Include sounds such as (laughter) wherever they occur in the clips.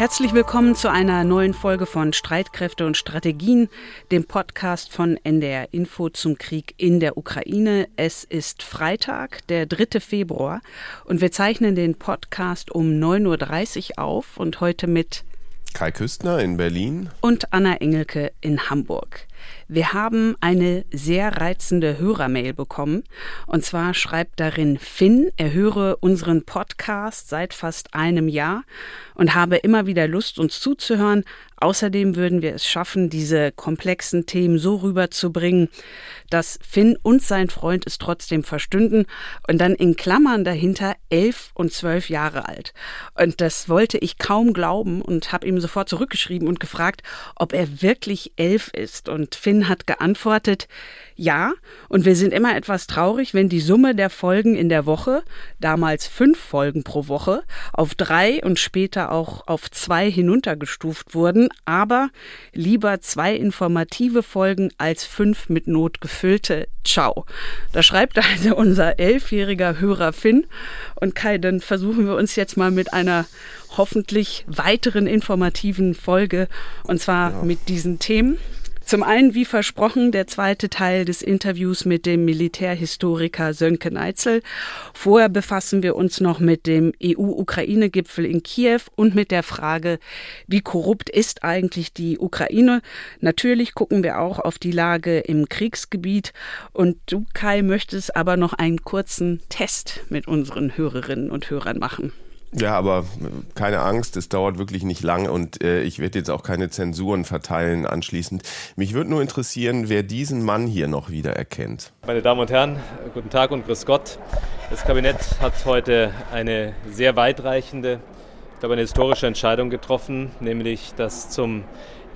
Herzlich willkommen zu einer neuen Folge von Streitkräfte und Strategien, dem Podcast von NDR Info zum Krieg in der Ukraine. Es ist Freitag, der 3. Februar, und wir zeichnen den Podcast um 9.30 Uhr auf und heute mit Kai Küstner in Berlin und Anna Engelke in Hamburg. Wir haben eine sehr reizende Hörermail bekommen. Und zwar schreibt darin Finn, er höre unseren Podcast seit fast einem Jahr und habe immer wieder Lust, uns zuzuhören. Außerdem würden wir es schaffen, diese komplexen Themen so rüberzubringen, dass Finn und sein Freund es trotzdem verstünden und dann in Klammern dahinter elf und zwölf Jahre alt. Und das wollte ich kaum glauben und habe ihm sofort zurückgeschrieben und gefragt, ob er wirklich elf ist. Und Finn hat geantwortet, ja, und wir sind immer etwas traurig, wenn die Summe der Folgen in der Woche, damals fünf Folgen pro Woche, auf drei und später auch auf zwei hinuntergestuft wurden, aber lieber zwei informative Folgen als fünf mit Not gefüllte. Ciao. Da schreibt also unser elfjähriger Hörer Finn. Und Kai, dann versuchen wir uns jetzt mal mit einer hoffentlich weiteren informativen Folge und zwar ja. mit diesen Themen. Zum einen, wie versprochen, der zweite Teil des Interviews mit dem Militärhistoriker Sönke Neitzel. Vorher befassen wir uns noch mit dem EU-Ukraine-Gipfel in Kiew und mit der Frage, wie korrupt ist eigentlich die Ukraine? Natürlich gucken wir auch auf die Lage im Kriegsgebiet. Und du, Kai, möchtest aber noch einen kurzen Test mit unseren Hörerinnen und Hörern machen. Ja, aber keine Angst, es dauert wirklich nicht lange und äh, ich werde jetzt auch keine Zensuren verteilen anschließend. Mich würde nur interessieren, wer diesen Mann hier noch wieder erkennt. Meine Damen und Herren, guten Tag und grüß Gott. Das Kabinett hat heute eine sehr weitreichende, ich glaube eine historische Entscheidung getroffen, nämlich dass zum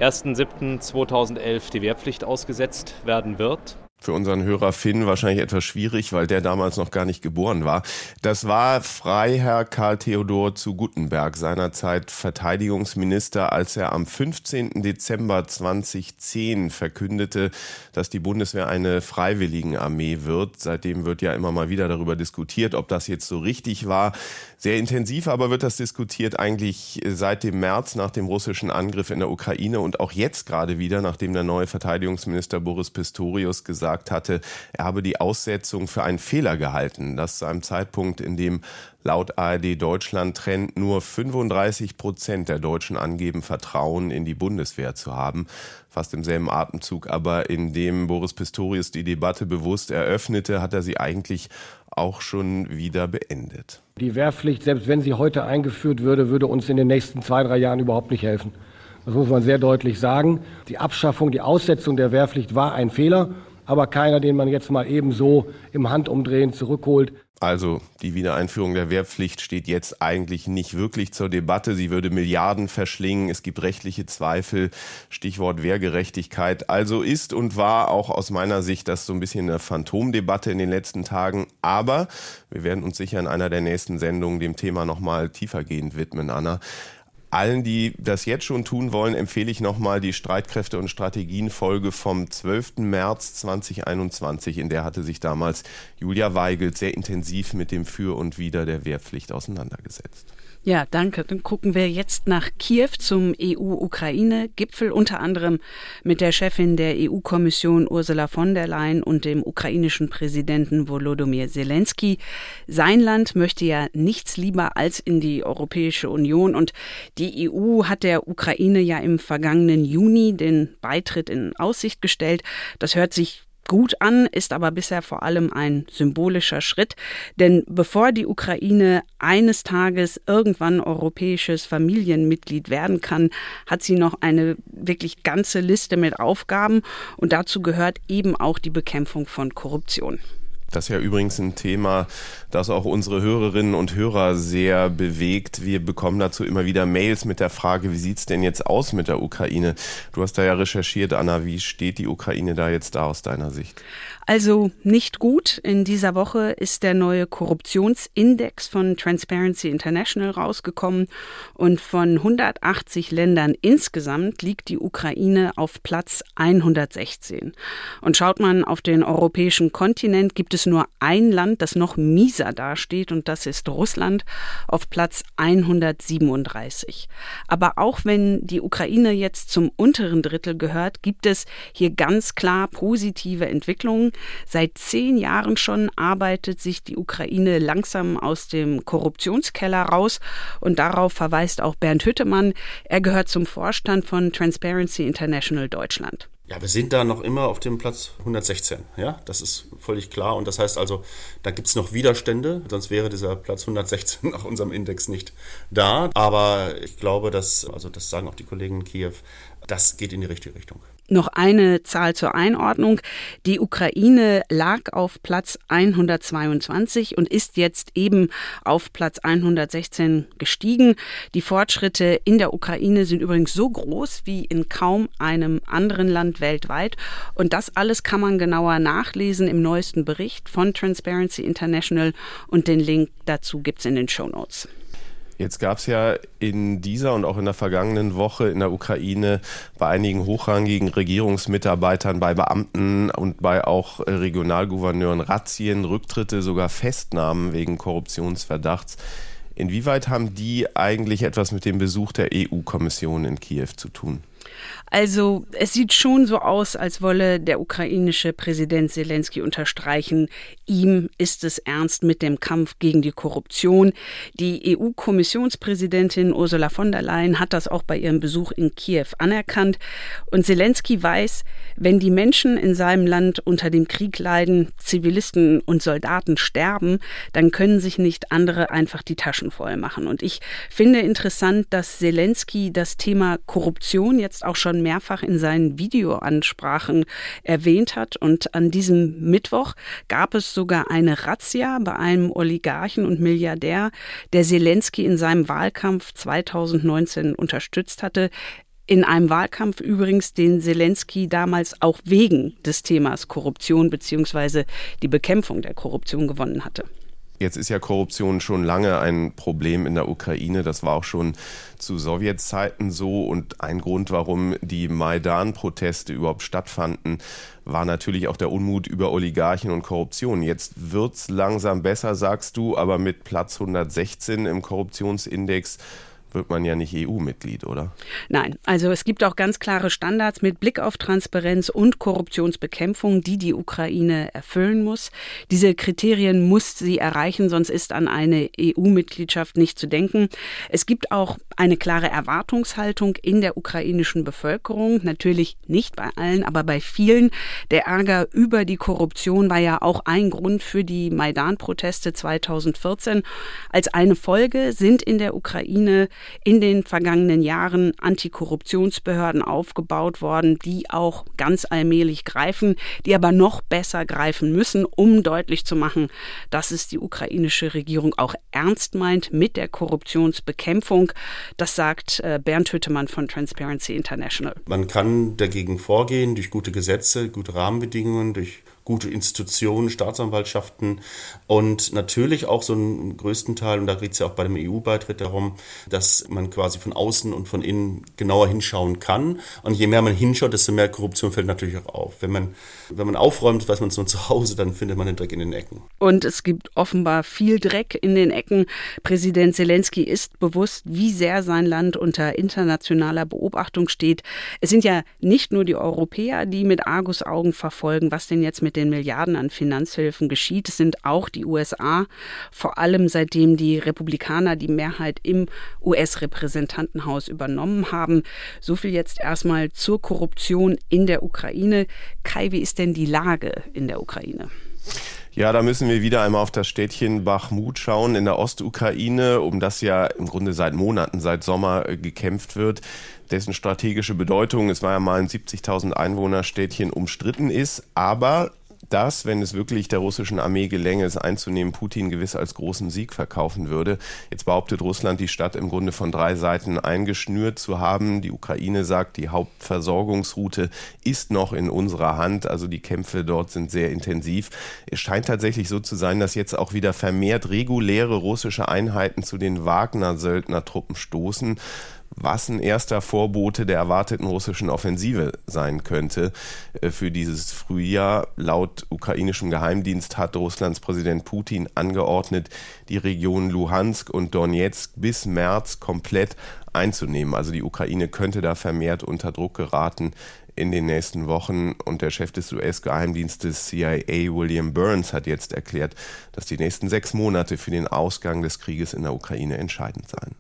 1.7.2011 die Wehrpflicht ausgesetzt werden wird für unseren Hörer Finn wahrscheinlich etwas schwierig, weil der damals noch gar nicht geboren war. Das war Freiherr Karl Theodor zu Guttenberg, seinerzeit Verteidigungsminister, als er am 15. Dezember 2010 verkündete, dass die Bundeswehr eine Freiwilligenarmee wird. Seitdem wird ja immer mal wieder darüber diskutiert, ob das jetzt so richtig war. Sehr intensiv aber wird das diskutiert eigentlich seit dem März nach dem russischen Angriff in der Ukraine und auch jetzt gerade wieder, nachdem der neue Verteidigungsminister Boris Pistorius gesagt gesagt hatte, er habe die Aussetzung für einen Fehler gehalten. Das zu einem Zeitpunkt, in dem laut ARD Deutschland Trend nur 35 Prozent der Deutschen angeben, Vertrauen in die Bundeswehr zu haben. Fast im selben Atemzug, aber in dem Boris Pistorius die Debatte bewusst eröffnete, hat er sie eigentlich auch schon wieder beendet. Die Wehrpflicht, selbst wenn sie heute eingeführt würde, würde uns in den nächsten zwei, drei Jahren überhaupt nicht helfen. Das muss man sehr deutlich sagen. Die Abschaffung, die Aussetzung der Wehrpflicht war ein Fehler aber keiner, den man jetzt mal eben so im Handumdrehen zurückholt. Also die Wiedereinführung der Wehrpflicht steht jetzt eigentlich nicht wirklich zur Debatte. Sie würde Milliarden verschlingen. Es gibt rechtliche Zweifel. Stichwort Wehrgerechtigkeit. Also ist und war auch aus meiner Sicht das so ein bisschen eine Phantomdebatte in den letzten Tagen. Aber wir werden uns sicher in einer der nächsten Sendungen dem Thema nochmal tiefergehend widmen, Anna. Allen, die das jetzt schon tun wollen, empfehle ich nochmal die Streitkräfte und Strategien-Folge vom 12. März 2021. In der hatte sich damals Julia Weigelt sehr intensiv mit dem Für und Wider der Wehrpflicht auseinandergesetzt. Ja, danke. Dann gucken wir jetzt nach Kiew zum EU-Ukraine-Gipfel, unter anderem mit der Chefin der EU-Kommission Ursula von der Leyen und dem ukrainischen Präsidenten Volodymyr Zelensky. Sein Land möchte ja nichts lieber als in die Europäische Union und die EU hat der Ukraine ja im vergangenen Juni den Beitritt in Aussicht gestellt. Das hört sich gut an, ist aber bisher vor allem ein symbolischer Schritt. Denn bevor die Ukraine eines Tages irgendwann europäisches Familienmitglied werden kann, hat sie noch eine wirklich ganze Liste mit Aufgaben und dazu gehört eben auch die Bekämpfung von Korruption. Das ist ja übrigens ein Thema, das auch unsere Hörerinnen und Hörer sehr bewegt. Wir bekommen dazu immer wieder Mails mit der Frage, wie sieht's denn jetzt aus mit der Ukraine? Du hast da ja recherchiert, Anna. Wie steht die Ukraine da jetzt da aus deiner Sicht? Also nicht gut. In dieser Woche ist der neue Korruptionsindex von Transparency International rausgekommen und von 180 Ländern insgesamt liegt die Ukraine auf Platz 116. Und schaut man auf den europäischen Kontinent, gibt es nur ein Land, das noch mieser dasteht und das ist Russland auf Platz 137. Aber auch wenn die Ukraine jetzt zum unteren Drittel gehört, gibt es hier ganz klar positive Entwicklungen. Seit zehn Jahren schon arbeitet sich die Ukraine langsam aus dem Korruptionskeller raus und darauf verweist auch Bernd Hüttemann. Er gehört zum Vorstand von Transparency International Deutschland. Ja, wir sind da noch immer auf dem Platz 116. Ja, das ist völlig klar. Und das heißt also, da gibt es noch Widerstände, sonst wäre dieser Platz 116 (laughs) nach unserem Index nicht da. Aber ich glaube, dass, also das sagen auch die Kollegen in Kiew, das geht in die richtige Richtung. Noch eine Zahl zur Einordnung. Die Ukraine lag auf Platz 122 und ist jetzt eben auf Platz 116 gestiegen. Die Fortschritte in der Ukraine sind übrigens so groß wie in kaum einem anderen Land weltweit. Und das alles kann man genauer nachlesen im neuesten Bericht von Transparency International und den Link dazu gibt's in den Show Notes. Jetzt gab es ja in dieser und auch in der vergangenen Woche in der Ukraine bei einigen hochrangigen Regierungsmitarbeitern, bei Beamten und bei auch Regionalgouverneuren Razzien, Rücktritte, sogar Festnahmen wegen Korruptionsverdachts. Inwieweit haben die eigentlich etwas mit dem Besuch der EU-Kommission in Kiew zu tun? Also es sieht schon so aus, als wolle der ukrainische Präsident Zelensky unterstreichen, ihm ist es ernst mit dem Kampf gegen die Korruption. Die EU-Kommissionspräsidentin Ursula von der Leyen hat das auch bei ihrem Besuch in Kiew anerkannt. Und Zelensky weiß, wenn die Menschen in seinem Land unter dem Krieg leiden, Zivilisten und Soldaten sterben, dann können sich nicht andere einfach die Taschen voll machen. Und ich finde interessant, dass Zelensky das Thema Korruption jetzt auch schon mehrfach in seinen Videoansprachen erwähnt hat. Und an diesem Mittwoch gab es sogar eine Razzia bei einem Oligarchen und Milliardär, der Zelensky in seinem Wahlkampf 2019 unterstützt hatte. In einem Wahlkampf übrigens, den Zelensky damals auch wegen des Themas Korruption beziehungsweise die Bekämpfung der Korruption gewonnen hatte. Jetzt ist ja Korruption schon lange ein Problem in der Ukraine. Das war auch schon zu Sowjetzeiten so. Und ein Grund, warum die Maidan-Proteste überhaupt stattfanden, war natürlich auch der Unmut über Oligarchen und Korruption. Jetzt wird's langsam besser, sagst du, aber mit Platz 116 im Korruptionsindex wird man ja nicht EU-Mitglied, oder? Nein, also es gibt auch ganz klare Standards mit Blick auf Transparenz und Korruptionsbekämpfung, die die Ukraine erfüllen muss. Diese Kriterien muss sie erreichen, sonst ist an eine EU-Mitgliedschaft nicht zu denken. Es gibt auch eine klare Erwartungshaltung in der ukrainischen Bevölkerung, natürlich nicht bei allen, aber bei vielen. Der Ärger über die Korruption war ja auch ein Grund für die Maidan-Proteste 2014. Als eine Folge sind in der Ukraine in den vergangenen Jahren Antikorruptionsbehörden aufgebaut worden, die auch ganz allmählich greifen, die aber noch besser greifen müssen, um deutlich zu machen, dass es die ukrainische Regierung auch ernst meint mit der Korruptionsbekämpfung. Das sagt äh, Bernd Hüttemann von Transparency International. Man kann dagegen vorgehen durch gute Gesetze, gute Rahmenbedingungen, durch gute Institutionen, Staatsanwaltschaften und natürlich auch so einen größten Teil, und da geht es ja auch bei dem EU-Beitritt darum, dass man quasi von außen und von innen genauer hinschauen kann. Und je mehr man hinschaut, desto mehr Korruption fällt natürlich auch auf. Wenn man, wenn man aufräumt, weiß man es nur zu Hause, dann findet man den Dreck in den Ecken. Und es gibt offenbar viel Dreck in den Ecken. Präsident Zelensky ist bewusst, wie sehr sein Land unter internationaler Beobachtung steht. Es sind ja nicht nur die Europäer, die mit Argusaugen verfolgen, was denn jetzt mit mit den Milliarden an Finanzhilfen geschieht. Es sind auch die USA, vor allem seitdem die Republikaner die Mehrheit im US-Repräsentantenhaus übernommen haben. So viel jetzt erstmal zur Korruption in der Ukraine. Kai, wie ist denn die Lage in der Ukraine? Ja, da müssen wir wieder einmal auf das Städtchen Bachmut schauen in der Ostukraine, um das ja im Grunde seit Monaten, seit Sommer äh, gekämpft wird, dessen strategische Bedeutung, es war ja mal ein 70.000 Einwohner Städtchen umstritten ist, aber das, wenn es wirklich der russischen Armee gelänge, es einzunehmen, Putin gewiss als großen Sieg verkaufen würde. Jetzt behauptet Russland, die Stadt im Grunde von drei Seiten eingeschnürt zu haben. Die Ukraine sagt, die Hauptversorgungsroute ist noch in unserer Hand. Also die Kämpfe dort sind sehr intensiv. Es scheint tatsächlich so zu sein, dass jetzt auch wieder vermehrt reguläre russische Einheiten zu den Wagner-Söldnertruppen stoßen was ein erster Vorbote der erwarteten russischen Offensive sein könnte äh, für dieses Frühjahr. Laut ukrainischem Geheimdienst hat Russlands Präsident Putin angeordnet, die Regionen Luhansk und Donetsk bis März komplett einzunehmen. Also die Ukraine könnte da vermehrt unter Druck geraten in den nächsten Wochen. Und der Chef des US-Geheimdienstes CIA, William Burns, hat jetzt erklärt, dass die nächsten sechs Monate für den Ausgang des Krieges in der Ukraine entscheidend seien.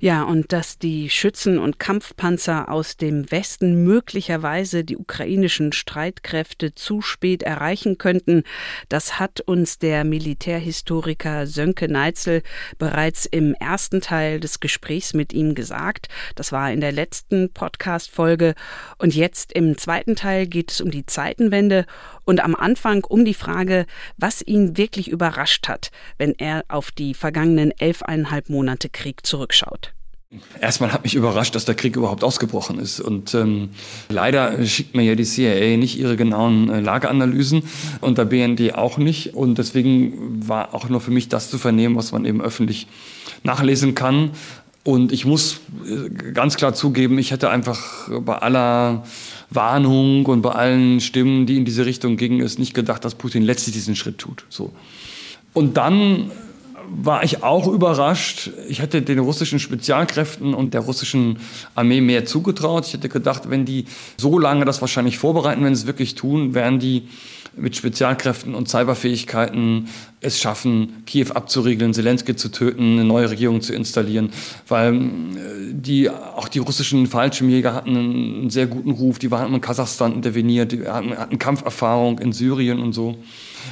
Ja, und dass die Schützen und Kampfpanzer aus dem Westen möglicherweise die ukrainischen Streitkräfte zu spät erreichen könnten, das hat uns der Militärhistoriker Sönke Neitzel bereits im ersten Teil des Gesprächs mit ihm gesagt. Das war in der letzten Podcast-Folge. Und jetzt im zweiten Teil geht es um die Zeitenwende und am Anfang um die Frage, was ihn wirklich überrascht hat, wenn er auf die vergangenen elfeinhalb Monate Krieg zurückschaut. Erstmal hat mich überrascht, dass der Krieg überhaupt ausgebrochen ist. Und ähm, leider schickt mir ja die CIA nicht ihre genauen äh, Lageanalysen und der BND auch nicht. Und deswegen war auch nur für mich das zu vernehmen, was man eben öffentlich nachlesen kann. Und ich muss äh, ganz klar zugeben, ich hätte einfach bei aller Warnung und bei allen Stimmen, die in diese Richtung gingen, es nicht gedacht, dass Putin letztlich diesen Schritt tut. So. Und dann war ich auch überrascht. Ich hätte den russischen Spezialkräften und der russischen Armee mehr zugetraut. Ich hätte gedacht, wenn die so lange das wahrscheinlich vorbereiten, wenn sie es wirklich tun, werden die mit Spezialkräften und Cyberfähigkeiten es schaffen, Kiew abzuriegeln, Zelensky zu töten, eine neue Regierung zu installieren, weil äh, die, auch die russischen Fallschirmjäger hatten einen sehr guten Ruf, die waren in Kasachstan interveniert, die hatten, hatten Kampferfahrung in Syrien und so.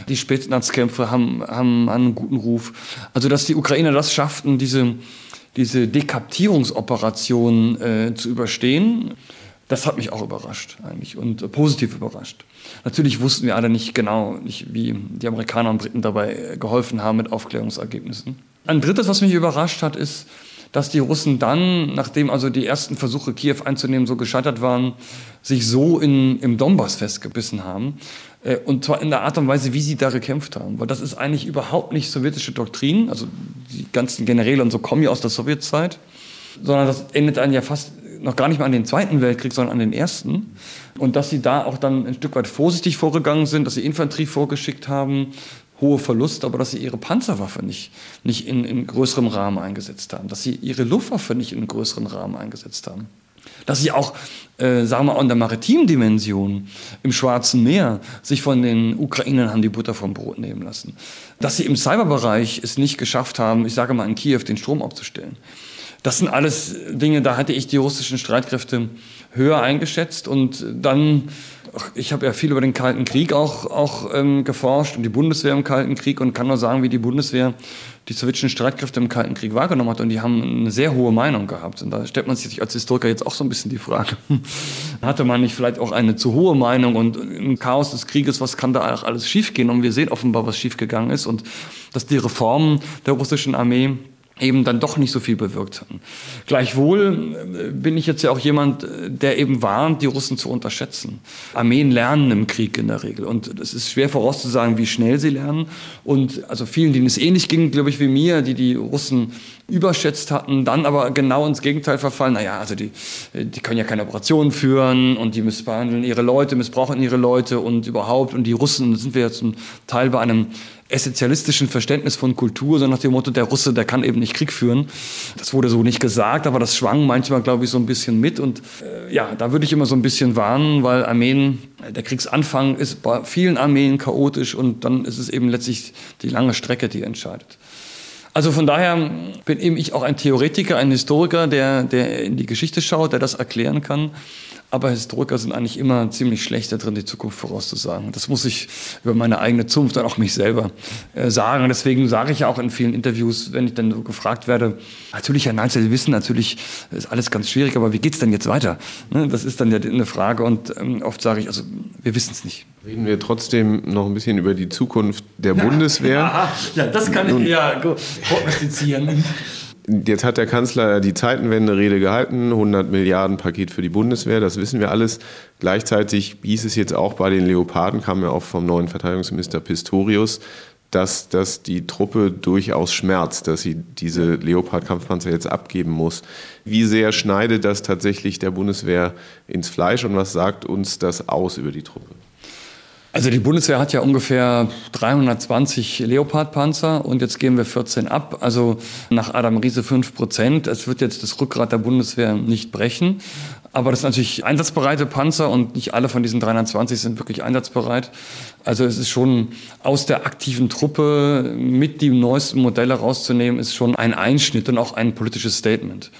Die Spitznatzkämpfe haben, haben einen guten Ruf. Also, dass die Ukrainer das schafften, diese, diese Dekaptierungsoperation äh, zu überstehen, das hat mich auch überrascht eigentlich und äh, positiv überrascht. Natürlich wussten wir alle nicht genau, nicht, wie die Amerikaner und Briten dabei äh, geholfen haben mit Aufklärungsergebnissen. Ein drittes, was mich überrascht hat, ist, dass die Russen dann, nachdem also die ersten Versuche, Kiew einzunehmen, so gescheitert waren, sich so in, im Donbass festgebissen haben. Äh, und zwar in der Art und Weise, wie sie da gekämpft haben. Weil das ist eigentlich überhaupt nicht sowjetische Doktrin. Also die ganzen Generäle und so kommen ja aus der Sowjetzeit. Sondern das endet dann ja fast noch gar nicht mal an den Zweiten Weltkrieg, sondern an den Ersten. Und dass sie da auch dann ein Stück weit vorsichtig vorgegangen sind, dass sie Infanterie vorgeschickt haben, hohe Verluste, aber dass sie ihre Panzerwaffe nicht, nicht in, in größerem Rahmen eingesetzt haben, dass sie ihre Luftwaffe nicht in größeren Rahmen eingesetzt haben. Dass sie auch, äh, sagen wir mal, in der maritimen Dimension im Schwarzen Meer sich von den Ukrainern haben die Butter vom Brot nehmen lassen. Dass sie im Cyberbereich es nicht geschafft haben, ich sage mal in Kiew, den Strom abzustellen. Das sind alles Dinge, da hatte ich die russischen Streitkräfte höher eingeschätzt und dann, ich habe ja viel über den Kalten Krieg auch, auch ähm, geforscht und die Bundeswehr im Kalten Krieg und kann nur sagen, wie die Bundeswehr die sowjetischen Streitkräfte im Kalten Krieg wahrgenommen hat und die haben eine sehr hohe Meinung gehabt. Und da stellt man sich als Historiker jetzt auch so ein bisschen die Frage, (laughs) hatte man nicht vielleicht auch eine zu hohe Meinung und im Chaos des Krieges, was kann da auch alles schiefgehen? Und wir sehen offenbar, was schiefgegangen ist und dass die Reformen der russischen Armee eben dann doch nicht so viel bewirkt haben. Gleichwohl äh, bin ich jetzt ja auch jemand, äh, der eben warnt, die Russen zu unterschätzen. Armeen lernen im Krieg in der Regel und es ist schwer vorauszusagen, wie schnell sie lernen. Und also vielen, denen es ähnlich ging, glaube ich, wie mir, die die Russen überschätzt hatten, dann aber genau ins Gegenteil verfallen. Naja, also die, die können ja keine Operationen führen und die missbehandeln ihre Leute, missbrauchen ihre Leute und überhaupt. Und die Russen, sind wir ja zum Teil bei einem essentialistischen Verständnis von Kultur, so nach dem Motto, der Russe, der kann eben nicht Krieg führen. Das wurde so nicht gesagt, aber das schwang manchmal, glaube ich, so ein bisschen mit. Und äh, ja, da würde ich immer so ein bisschen warnen, weil Armeen, der Kriegsanfang ist bei vielen Armeen chaotisch und dann ist es eben letztlich die lange Strecke, die entscheidet. Also von daher bin eben ich auch ein Theoretiker, ein Historiker, der, der in die Geschichte schaut, der das erklären kann. Aber Historiker sind eigentlich immer ziemlich schlecht darin, die Zukunft vorauszusagen. Das muss ich über meine eigene Zunft und auch mich selber äh, sagen. Deswegen sage ich ja auch in vielen Interviews, wenn ich dann so gefragt werde, natürlich, Herr Nein, Sie wissen, natürlich ist alles ganz schwierig, aber wie geht es denn jetzt weiter? Ne, das ist dann ja eine Frage und ähm, oft sage ich, also wir wissen es nicht. Reden wir trotzdem noch ein bisschen über die Zukunft der Bundeswehr. Ja, (laughs) ja das kann ich ja prognostizieren. Jetzt hat der Kanzler die Zeitenwende-Rede gehalten, 100 Milliarden Paket für die Bundeswehr, das wissen wir alles. Gleichzeitig hieß es jetzt auch bei den Leoparden, kam ja auch vom neuen Verteidigungsminister Pistorius, dass das die Truppe durchaus schmerzt, dass sie diese Leopard-Kampfpanzer jetzt abgeben muss. Wie sehr schneidet das tatsächlich der Bundeswehr ins Fleisch und was sagt uns das aus über die Truppe? Also die Bundeswehr hat ja ungefähr 320 Leopard-Panzer und jetzt geben wir 14 ab. Also nach Adam Riese 5 Prozent. Es wird jetzt das Rückgrat der Bundeswehr nicht brechen. Aber das sind natürlich einsatzbereite Panzer und nicht alle von diesen 320 sind wirklich einsatzbereit. Also es ist schon aus der aktiven Truppe mit die neuesten Modelle rauszunehmen, ist schon ein Einschnitt und auch ein politisches Statement.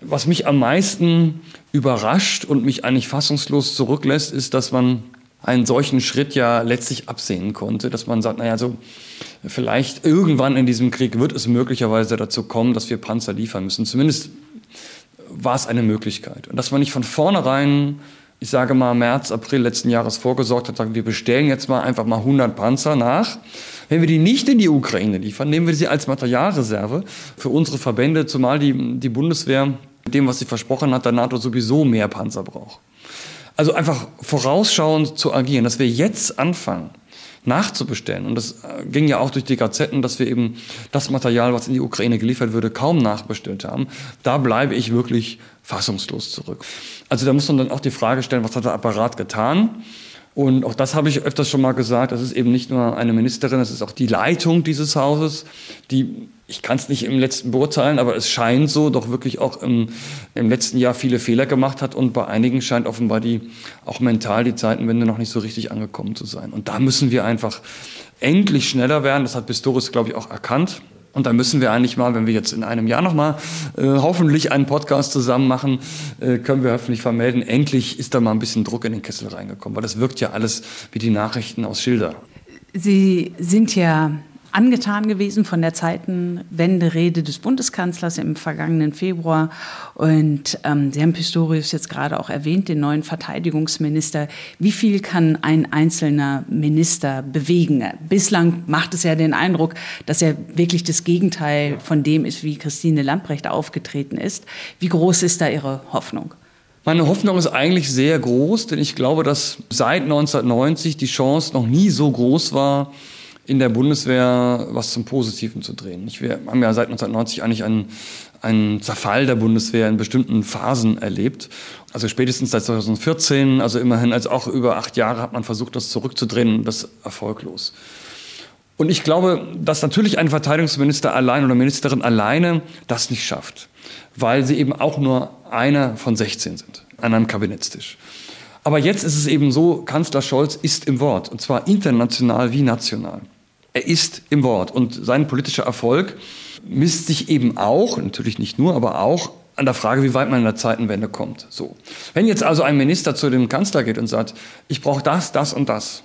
Was mich am meisten überrascht und mich eigentlich fassungslos zurücklässt, ist, dass man einen solchen Schritt ja letztlich absehen konnte, dass man sagt, naja, so vielleicht irgendwann in diesem Krieg wird es möglicherweise dazu kommen, dass wir Panzer liefern müssen. Zumindest war es eine Möglichkeit. Und dass man nicht von vornherein, ich sage mal März, April letzten Jahres vorgesorgt hat, sagen, wir bestellen jetzt mal einfach mal 100 Panzer nach. Wenn wir die nicht in die Ukraine liefern, nehmen wir sie als Materialreserve für unsere Verbände, zumal die, die Bundeswehr mit dem, was sie versprochen hat, der NATO sowieso mehr Panzer braucht. Also einfach vorausschauend zu agieren, dass wir jetzt anfangen, nachzubestellen. Und das äh, ging ja auch durch die Gazetten, dass wir eben das Material, was in die Ukraine geliefert würde, kaum nachbestellt haben. Da bleibe ich wirklich fassungslos zurück. Also da muss man dann auch die Frage stellen, was hat der Apparat getan? Und auch das habe ich öfters schon mal gesagt, das ist eben nicht nur eine Ministerin, das ist auch die Leitung dieses Hauses, die, ich kann es nicht im letzten beurteilen, aber es scheint so, doch wirklich auch im, im letzten Jahr viele Fehler gemacht hat und bei einigen scheint offenbar die, auch mental die Zeitenwende noch nicht so richtig angekommen zu sein. Und da müssen wir einfach endlich schneller werden, das hat Pistorius, glaube ich, auch erkannt. Und da müssen wir eigentlich mal, wenn wir jetzt in einem Jahr nochmal äh, hoffentlich einen Podcast zusammen machen, äh, können wir hoffentlich vermelden, endlich ist da mal ein bisschen Druck in den Kessel reingekommen, weil das wirkt ja alles wie die Nachrichten aus Schilder. Sie sind ja angetan gewesen von der Zeitenwende-Rede des Bundeskanzlers im vergangenen Februar. Und ähm, Sie haben Pistorius jetzt gerade auch erwähnt, den neuen Verteidigungsminister. Wie viel kann ein einzelner Minister bewegen? Bislang macht es ja den Eindruck, dass er wirklich das Gegenteil von dem ist, wie Christine Lamprecht aufgetreten ist. Wie groß ist da Ihre Hoffnung? Meine Hoffnung ist eigentlich sehr groß, denn ich glaube, dass seit 1990 die Chance noch nie so groß war, in der Bundeswehr was zum Positiven zu drehen. Wir haben ja seit 1990 eigentlich einen, einen Zerfall der Bundeswehr in bestimmten Phasen erlebt. Also spätestens seit 2014, also immerhin als auch über acht Jahre hat man versucht, das zurückzudrehen das erfolglos. Und ich glaube, dass natürlich ein Verteidigungsminister allein oder Ministerin alleine das nicht schafft, weil sie eben auch nur einer von 16 sind an einem Kabinettstisch. Aber jetzt ist es eben so, Kanzler Scholz ist im Wort, und zwar international wie national. Er ist im Wort und sein politischer Erfolg misst sich eben auch, natürlich nicht nur, aber auch an der Frage, wie weit man in der Zeitenwende kommt. So. Wenn jetzt also ein Minister zu dem Kanzler geht und sagt, ich brauche das, das und das,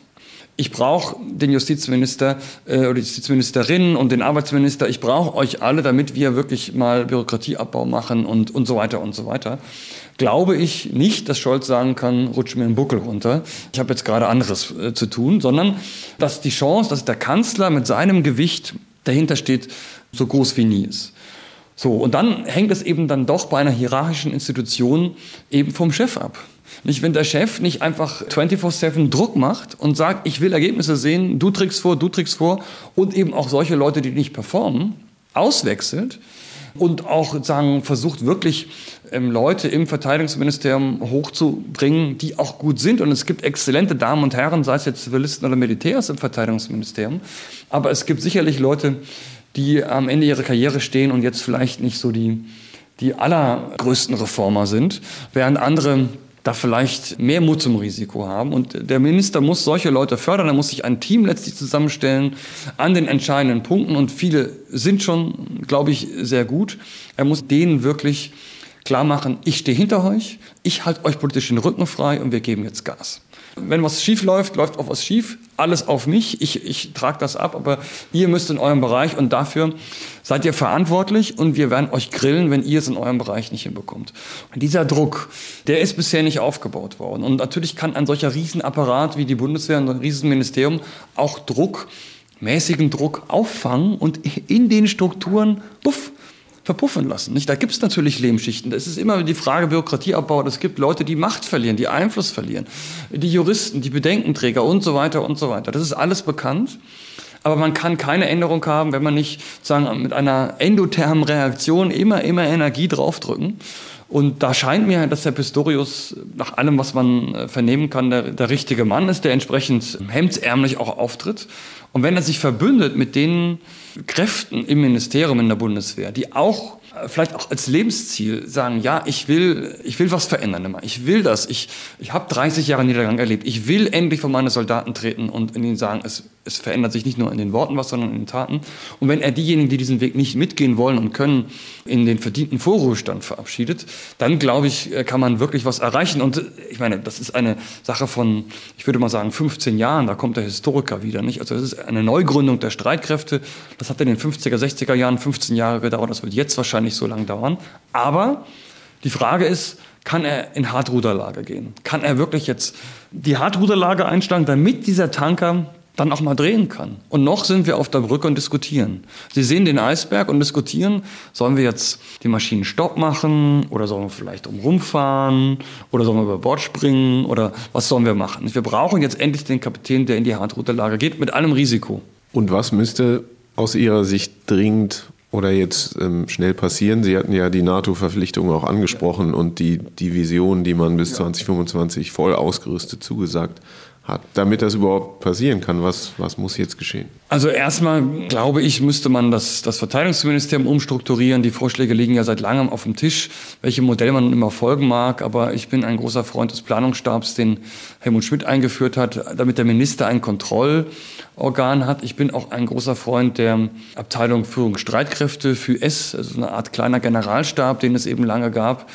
ich brauche den Justizminister äh, oder die Justizministerin und den Arbeitsminister, ich brauche euch alle, damit wir wirklich mal Bürokratieabbau machen und, und so weiter und so weiter. Glaube ich nicht, dass Scholz sagen kann, rutsch mir den Buckel runter. Ich habe jetzt gerade anderes äh, zu tun, sondern dass die Chance, dass der Kanzler mit seinem Gewicht dahinter steht, so groß wie nie ist. So, und dann hängt es eben dann doch bei einer hierarchischen Institution eben vom Chef ab. Nicht, wenn der Chef nicht einfach 24-7 Druck macht und sagt, ich will Ergebnisse sehen, du trägst vor, du trägst vor und eben auch solche Leute, die nicht performen, auswechselt und auch sagen, versucht wirklich ähm, Leute im Verteidigungsministerium hochzubringen, die auch gut sind. Und es gibt exzellente Damen und Herren, sei es jetzt Zivilisten oder Militärs im Verteidigungsministerium. Aber es gibt sicherlich Leute, die am Ende ihrer Karriere stehen und jetzt vielleicht nicht so die, die allergrößten Reformer sind, während andere da vielleicht mehr Mut zum Risiko haben. Und der Minister muss solche Leute fördern, er muss sich ein Team letztlich zusammenstellen an den entscheidenden Punkten. Und viele sind schon, glaube ich, sehr gut. Er muss denen wirklich klar machen, ich stehe hinter euch, ich halte euch politisch den Rücken frei und wir geben jetzt Gas. Wenn was schief läuft, läuft auch was schief. Alles auf mich. Ich, ich trage das ab, aber ihr müsst in eurem Bereich und dafür seid ihr verantwortlich und wir werden euch grillen, wenn ihr es in eurem Bereich nicht hinbekommt. Und dieser Druck, der ist bisher nicht aufgebaut worden. Und natürlich kann ein solcher Riesenapparat wie die Bundeswehr und ein Riesenministerium auch Druck, mäßigen Druck auffangen und in den Strukturen, puff, verpuffen lassen. Nicht? Da gibt es natürlich Lehmschichten. Das ist immer die Frage Bürokratieabbau. Es gibt Leute, die Macht verlieren, die Einfluss verlieren. Die Juristen, die Bedenkenträger und so weiter und so weiter. Das ist alles bekannt. Aber man kann keine Änderung haben, wenn man nicht sagen, mit einer endothermen Reaktion immer, immer Energie draufdrücken. Und da scheint mir, dass der Pistorius nach allem, was man äh, vernehmen kann, der, der richtige Mann ist, der entsprechend hemdsärmlich auch auftritt. Und wenn er sich verbündet mit den Kräften im Ministerium in der Bundeswehr, die auch äh, vielleicht auch als Lebensziel sagen, ja, ich will, ich will was verändern immer. Ich will das. Ich, ich habe 30 Jahre Niedergang erlebt. Ich will endlich von meinen Soldaten treten und ihnen sagen, es, es verändert sich nicht nur in den Worten was, sondern in den Taten. Und wenn er diejenigen, die diesen Weg nicht mitgehen wollen und können, in den verdienten Vorruhestand verabschiedet, dann glaube ich, äh, kann man wirklich was erreichen. Und äh, ich meine, das ist eine Sache von, ich würde mal sagen, 15 Jahren. Da kommt der Historiker wieder, nicht? Also es ist eine Neugründung der Streitkräfte. Das hat in den 50er, 60er Jahren 15 Jahre gedauert. Das wird jetzt wahrscheinlich so lange dauern. Aber die Frage ist, kann er in Hartruderlage gehen? Kann er wirklich jetzt die Hartruderlage einschlagen, damit dieser Tanker dann auch mal drehen kann. Und noch sind wir auf der Brücke und diskutieren. Sie sehen den Eisberg und diskutieren, sollen wir jetzt die Maschinen stopp machen oder sollen wir vielleicht umrumfahren oder sollen wir über Bord springen oder was sollen wir machen? Wir brauchen jetzt endlich den Kapitän, der in die Hartroute-Lage geht, mit allem Risiko. Und was müsste aus Ihrer Sicht dringend oder jetzt ähm, schnell passieren? Sie hatten ja die NATO-Verpflichtung auch angesprochen ja. und die, die Vision, die man bis ja. 2025 voll ausgerüstet zugesagt hat, damit das überhaupt passieren kann? Was, was muss jetzt geschehen? Also erstmal glaube ich, müsste man das, das Verteidigungsministerium umstrukturieren. Die Vorschläge liegen ja seit langem auf dem Tisch, welche Modell man immer folgen mag. Aber ich bin ein großer Freund des Planungsstabs, den Helmut Schmidt eingeführt hat, damit der Minister ein Kontrollorgan hat. Ich bin auch ein großer Freund der Abteilung Führung Streitkräfte für S, also eine Art kleiner Generalstab, den es eben lange gab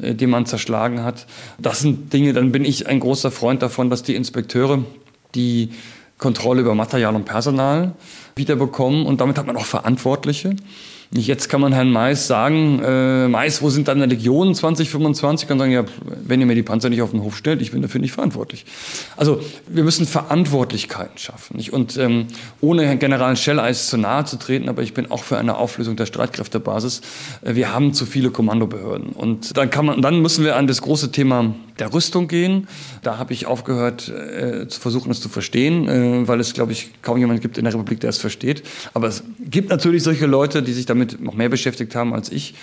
äh, die man zerschlagen hat. Das sind Dinge, dann bin ich ein großer Freund davon, dass die Inspekteure die Kontrolle über Material und Personal wiederbekommen und damit hat man auch Verantwortliche. Jetzt kann man Herrn Mais sagen, äh, Mais, wo sind deine Legionen 2025? Kann sagen, ja, wenn ihr mir die Panzer nicht auf den Hof stellt, ich bin dafür nicht verantwortlich. Also wir müssen Verantwortlichkeiten schaffen. Nicht? Und ähm, ohne Herrn General Schelleis zu nahe zu treten, aber ich bin auch für eine Auflösung der Streitkräftebasis. Äh, wir haben zu viele Kommandobehörden. Und dann, kann man, dann müssen wir an das große Thema der Rüstung gehen. Da habe ich aufgehört äh, zu versuchen, es zu verstehen, äh, weil es, glaube ich, kaum jemand gibt in der Republik, der es versteht. Aber es gibt natürlich solche Leute, die sich damit damit noch mehr beschäftigt haben als ich.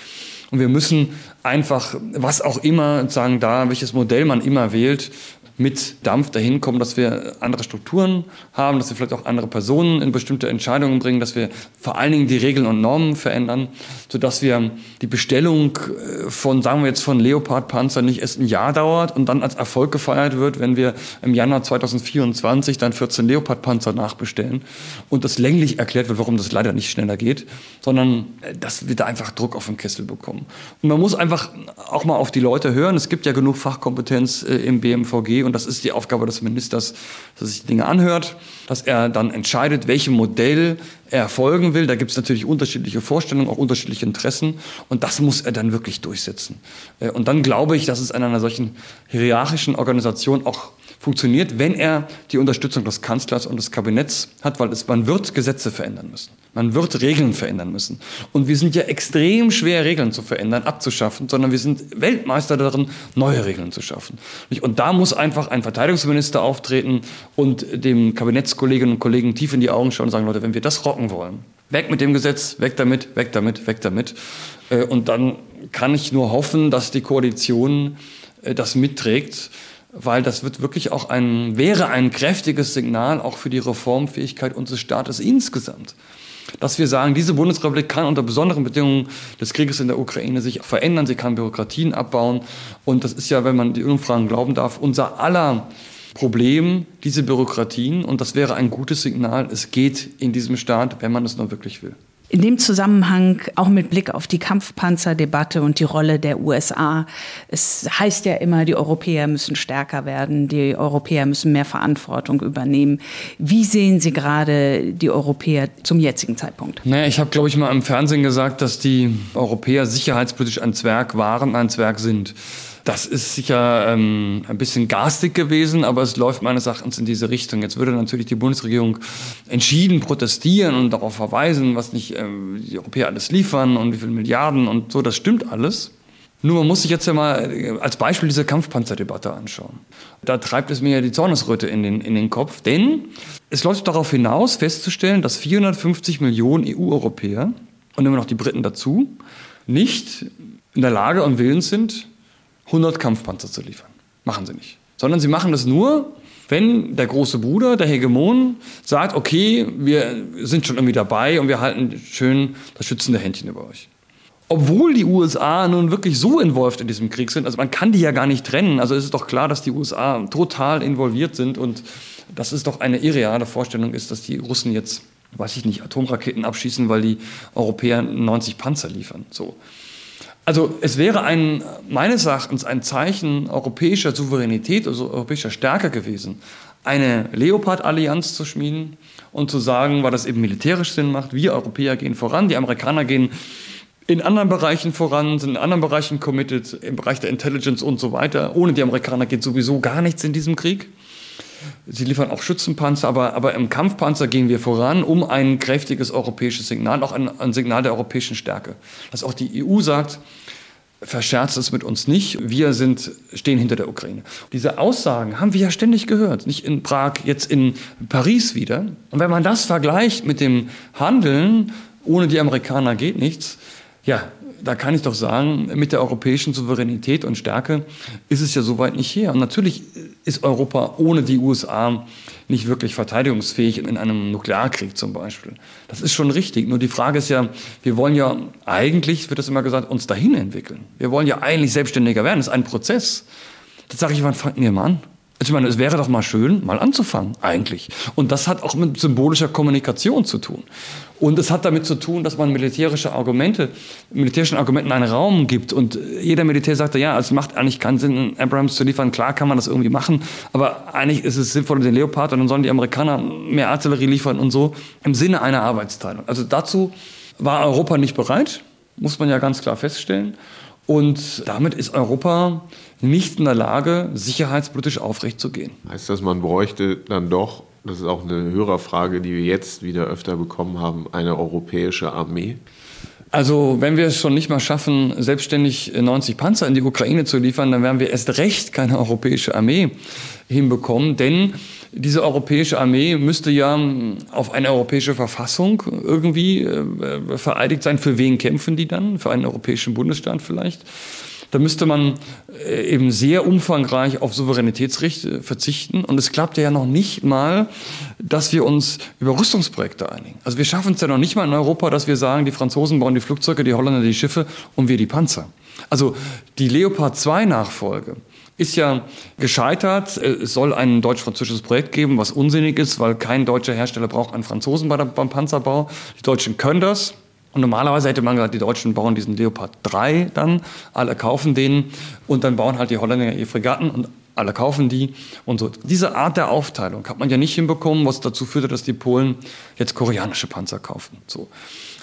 Und wir müssen einfach, was auch immer, sagen da, welches Modell man immer wählt, mit Dampf dahin kommen, dass wir andere Strukturen haben, dass wir vielleicht auch andere Personen in bestimmte Entscheidungen bringen, dass wir vor allen Dingen die Regeln und Normen verändern, sodass wir die Bestellung äh, von, sagen wir jetzt, von Leopard-Panzer nicht erst ein Jahr dauert und dann als Erfolg gefeiert wird, wenn wir im Januar 2024 dann 14 Leopard-Panzer nachbestellen und das länglich erklärt wird, warum das leider nicht schneller geht, sondern äh, dass wir da einfach Druck auf den Kessel bekommen. Und man muss einfach auch mal auf die Leute hören. Es gibt ja genug Fachkompetenz äh, im BMVG und das ist die Aufgabe des Ministers, dass er sich Dinge anhört, dass er dann entscheidet, welchem Modell er folgen will. Da gibt es natürlich unterschiedliche Vorstellungen, auch unterschiedliche Interessen und das muss er dann wirklich durchsetzen. Äh, und dann glaube ich, dass es in einer solchen hierarchischen Organisation auch funktioniert, wenn er die Unterstützung des Kanzlers und des Kabinetts hat, weil es, man wird Gesetze verändern müssen. Man wird Regeln verändern müssen. Und wir sind ja extrem schwer, Regeln zu verändern, abzuschaffen, sondern wir sind Weltmeister darin, neue Regeln zu schaffen. Und da muss einfach ein Verteidigungsminister auftreten und dem Kabinettskolleginnen und Kollegen tief in die Augen schauen und sagen, Leute, wenn wir das rocken wollen, weg mit dem Gesetz, weg damit, weg damit, weg damit. Äh, und dann kann ich nur hoffen, dass die Koalition äh, das mitträgt weil das wird wirklich auch ein, wäre ein kräftiges Signal auch für die Reformfähigkeit unseres Staates insgesamt. Dass wir sagen, diese Bundesrepublik kann unter besonderen Bedingungen des Krieges in der Ukraine sich verändern, sie kann Bürokratien abbauen. Und das ist ja, wenn man die Umfragen glauben darf, unser aller Problem, diese Bürokratien. Und das wäre ein gutes Signal, es geht in diesem Staat, wenn man es nur wirklich will. In dem Zusammenhang, auch mit Blick auf die Kampfpanzerdebatte und die Rolle der USA, es heißt ja immer, die Europäer müssen stärker werden, die Europäer müssen mehr Verantwortung übernehmen. Wie sehen Sie gerade die Europäer zum jetzigen Zeitpunkt? Naja, ich habe, glaube ich, mal im Fernsehen gesagt, dass die Europäer sicherheitspolitisch ein Zwerg waren, ein Zwerg sind. Das ist sicher ähm, ein bisschen garstig gewesen, aber es läuft meines Erachtens in diese Richtung. Jetzt würde natürlich die Bundesregierung entschieden protestieren und darauf verweisen, was nicht ähm, die Europäer alles liefern und wie viele Milliarden und so. Das stimmt alles. Nur man muss sich jetzt ja mal äh, als Beispiel diese Kampfpanzerdebatte anschauen. Da treibt es mir ja die Zornesröte in den, in den Kopf, denn es läuft darauf hinaus, festzustellen, dass 450 Millionen EU-Europäer und immer noch die Briten dazu nicht in der Lage und willens sind, 100 Kampfpanzer zu liefern. Machen sie nicht. Sondern sie machen das nur, wenn der große Bruder, der Hegemon, sagt, okay, wir sind schon irgendwie dabei und wir halten schön das schützende Händchen über euch. Obwohl die USA nun wirklich so involviert in diesem Krieg sind, also man kann die ja gar nicht trennen. Also es ist doch klar, dass die USA total involviert sind und dass es doch eine irreale Vorstellung ist, dass die Russen jetzt, weiß ich nicht, Atomraketen abschießen, weil die Europäer 90 Panzer liefern. So. Also es wäre ein, meines Erachtens ein Zeichen europäischer Souveränität, also europäischer Stärke gewesen, eine Leopard-Allianz zu schmieden und zu sagen, weil das eben militärisch Sinn macht, wir Europäer gehen voran, die Amerikaner gehen in anderen Bereichen voran, sind in anderen Bereichen committed, im Bereich der Intelligence und so weiter. Ohne die Amerikaner geht sowieso gar nichts in diesem Krieg. Sie liefern auch Schützenpanzer, aber, aber im Kampfpanzer gehen wir voran, um ein kräftiges europäisches Signal, auch ein, ein Signal der europäischen Stärke. Dass auch die EU sagt, verscherzt es mit uns nicht, wir sind, stehen hinter der Ukraine. Diese Aussagen haben wir ja ständig gehört, nicht in Prag, jetzt in Paris wieder. Und wenn man das vergleicht mit dem Handeln, ohne die Amerikaner geht nichts, ja, da kann ich doch sagen, mit der europäischen Souveränität und Stärke ist es ja soweit nicht her. Und natürlich ist Europa ohne die USA nicht wirklich verteidigungsfähig in einem Nuklearkrieg zum Beispiel. Das ist schon richtig. Nur die Frage ist ja, wir wollen ja eigentlich, wird das immer gesagt, uns dahin entwickeln. Wir wollen ja eigentlich selbstständiger werden. Das ist ein Prozess. Das sage ich, wann fangen wir mal an? Also ich meine, es wäre doch mal schön, mal anzufangen, eigentlich. Und das hat auch mit symbolischer Kommunikation zu tun. Und es hat damit zu tun, dass man militärische Argumente, militärischen Argumenten einen Raum gibt. Und jeder Militär sagte, ja, es macht eigentlich keinen Sinn, Abrams zu liefern. Klar kann man das irgendwie machen, aber eigentlich ist es sinnvoll, den Leopard und dann sollen die Amerikaner mehr Artillerie liefern und so im Sinne einer Arbeitsteilung. Also dazu war Europa nicht bereit, muss man ja ganz klar feststellen. Und damit ist Europa nicht in der Lage, sicherheitspolitisch aufrecht zu gehen. Heißt das, man bräuchte dann doch, das ist auch eine Hörerfrage, die wir jetzt wieder öfter bekommen haben, eine europäische Armee? Also wenn wir es schon nicht mal schaffen, selbstständig 90 Panzer in die Ukraine zu liefern, dann werden wir erst recht keine europäische Armee hinbekommen, denn diese europäische Armee müsste ja auf eine europäische Verfassung irgendwie äh, vereidigt sein. Für wen kämpfen die dann? Für einen europäischen Bundesstaat vielleicht? Da müsste man äh, eben sehr umfangreich auf Souveränitätsrechte verzichten. Und es klappt ja noch nicht mal, dass wir uns über Rüstungsprojekte einigen. Also wir schaffen es ja noch nicht mal in Europa, dass wir sagen, die Franzosen bauen die Flugzeuge, die Holländer die Schiffe und wir die Panzer. Also die Leopard 2 Nachfolge ist ja gescheitert. Es soll ein deutsch-französisches Projekt geben, was unsinnig ist, weil kein deutscher Hersteller braucht einen Franzosen beim Panzerbau. Die Deutschen können das. Und normalerweise hätte man gesagt, die Deutschen bauen diesen Leopard 3 dann, alle kaufen den und dann bauen halt die Holländer ihre Fregatten und alle kaufen die und so. Diese Art der Aufteilung hat man ja nicht hinbekommen, was dazu führte, dass die Polen jetzt koreanische Panzer kauften. So.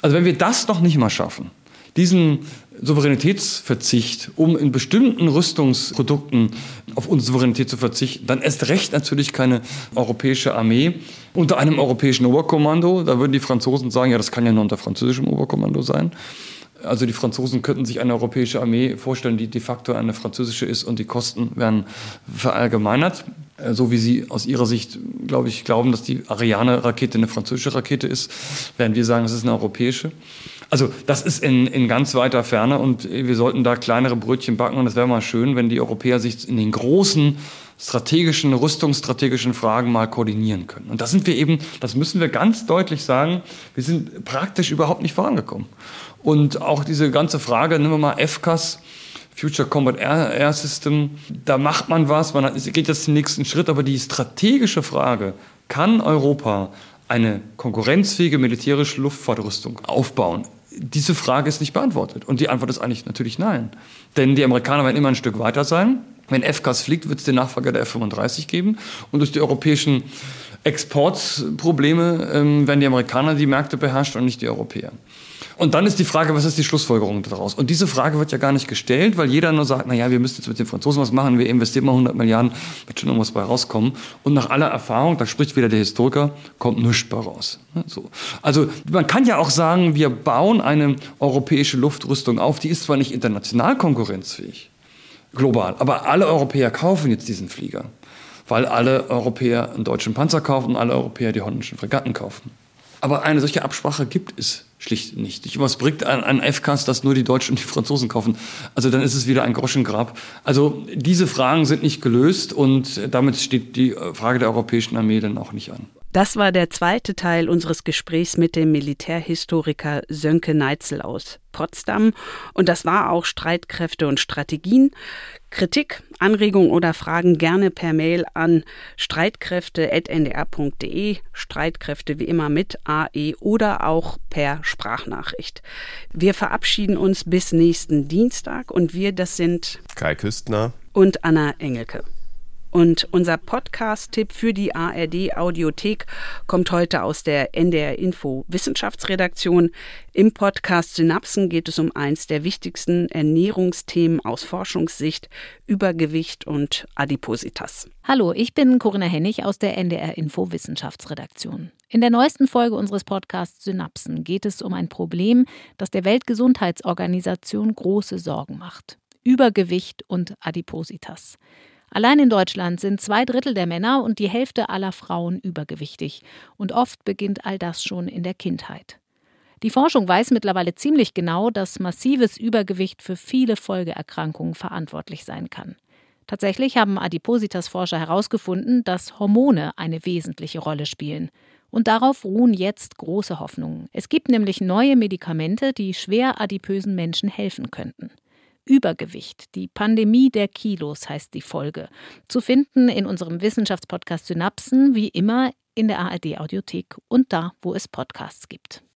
Also wenn wir das noch nicht mal schaffen, diesen Souveränitätsverzicht, um in bestimmten Rüstungsprodukten auf unsere Souveränität zu verzichten, dann erst recht natürlich keine europäische Armee unter einem europäischen Oberkommando. Da würden die Franzosen sagen, ja, das kann ja nur unter französischem Oberkommando sein. Also die Franzosen könnten sich eine europäische Armee vorstellen, die de facto eine französische ist und die Kosten werden verallgemeinert. Äh, so wie Sie aus Ihrer Sicht, glaube ich, glauben, dass die Ariane-Rakete eine französische Rakete ist, werden wir sagen, es ist eine europäische. Also das ist in, in ganz weiter Ferne und wir sollten da kleinere Brötchen backen und es wäre mal schön, wenn die Europäer sich in den großen strategischen, rüstungsstrategischen Fragen mal koordinieren können. Und da sind wir eben, das müssen wir ganz deutlich sagen, wir sind praktisch überhaupt nicht vorangekommen. Und auch diese ganze Frage, nehmen wir mal FCAS, Future Combat Air, Air System, da macht man was, man hat, geht jetzt den nächsten Schritt, aber die strategische Frage, kann Europa eine konkurrenzfähige militärische Luftfahrtrüstung aufbauen? Diese Frage ist nicht beantwortet. Und die Antwort ist eigentlich natürlich nein. Denn die Amerikaner werden immer ein Stück weiter sein. Wenn FCAS fliegt, wird es den Nachfolger der F-35 geben. Und durch die europäischen Exportprobleme ähm, werden die Amerikaner die Märkte beherrscht und nicht die Europäer. Und dann ist die Frage, was ist die Schlussfolgerung daraus? Und diese Frage wird ja gar nicht gestellt, weil jeder nur sagt, na ja, wir müssen jetzt mit den Franzosen was machen, wir investieren mal 100 Milliarden, wird schon irgendwas bei rauskommen. Und nach aller Erfahrung, da spricht wieder der Historiker, kommt nichts bei raus. So. Also man kann ja auch sagen, wir bauen eine europäische Luftrüstung auf, die ist zwar nicht international konkurrenzfähig, global, aber alle Europäer kaufen jetzt diesen Flieger, weil alle Europäer einen deutschen Panzer kaufen und alle Europäer die holländischen Fregatten kaufen. Aber eine solche Absprache gibt es schlicht nicht. Was bringt ein, ein FCAS, das nur die Deutschen und die Franzosen kaufen? Also dann ist es wieder ein Groschengrab. Also diese Fragen sind nicht gelöst und damit steht die Frage der europäischen Armee dann auch nicht an. Das war der zweite Teil unseres Gesprächs mit dem Militärhistoriker Sönke Neitzel aus Potsdam. Und das war auch Streitkräfte und Strategien. Kritik, Anregungen oder Fragen gerne per Mail an streitkräfte.ndr.de. Streitkräfte wie immer mit AE oder auch per Sprachnachricht. Wir verabschieden uns bis nächsten Dienstag und wir, das sind Kai Küstner und Anna Engelke. Und unser Podcast-Tipp für die ARD Audiothek kommt heute aus der NDR Info Wissenschaftsredaktion. Im Podcast Synapsen geht es um eins der wichtigsten Ernährungsthemen aus Forschungssicht, Übergewicht und Adipositas. Hallo, ich bin Corinna Hennig aus der NDR Info Wissenschaftsredaktion. In der neuesten Folge unseres Podcasts Synapsen geht es um ein Problem, das der Weltgesundheitsorganisation große Sorgen macht. Übergewicht und Adipositas. Allein in Deutschland sind zwei Drittel der Männer und die Hälfte aller Frauen übergewichtig. Und oft beginnt all das schon in der Kindheit. Die Forschung weiß mittlerweile ziemlich genau, dass massives Übergewicht für viele Folgeerkrankungen verantwortlich sein kann. Tatsächlich haben Adipositas-Forscher herausgefunden, dass Hormone eine wesentliche Rolle spielen. Und darauf ruhen jetzt große Hoffnungen. Es gibt nämlich neue Medikamente, die schwer adipösen Menschen helfen könnten. Übergewicht. Die Pandemie der Kilos heißt die Folge. Zu finden in unserem Wissenschaftspodcast Synapsen, wie immer in der ARD Audiothek und da, wo es Podcasts gibt.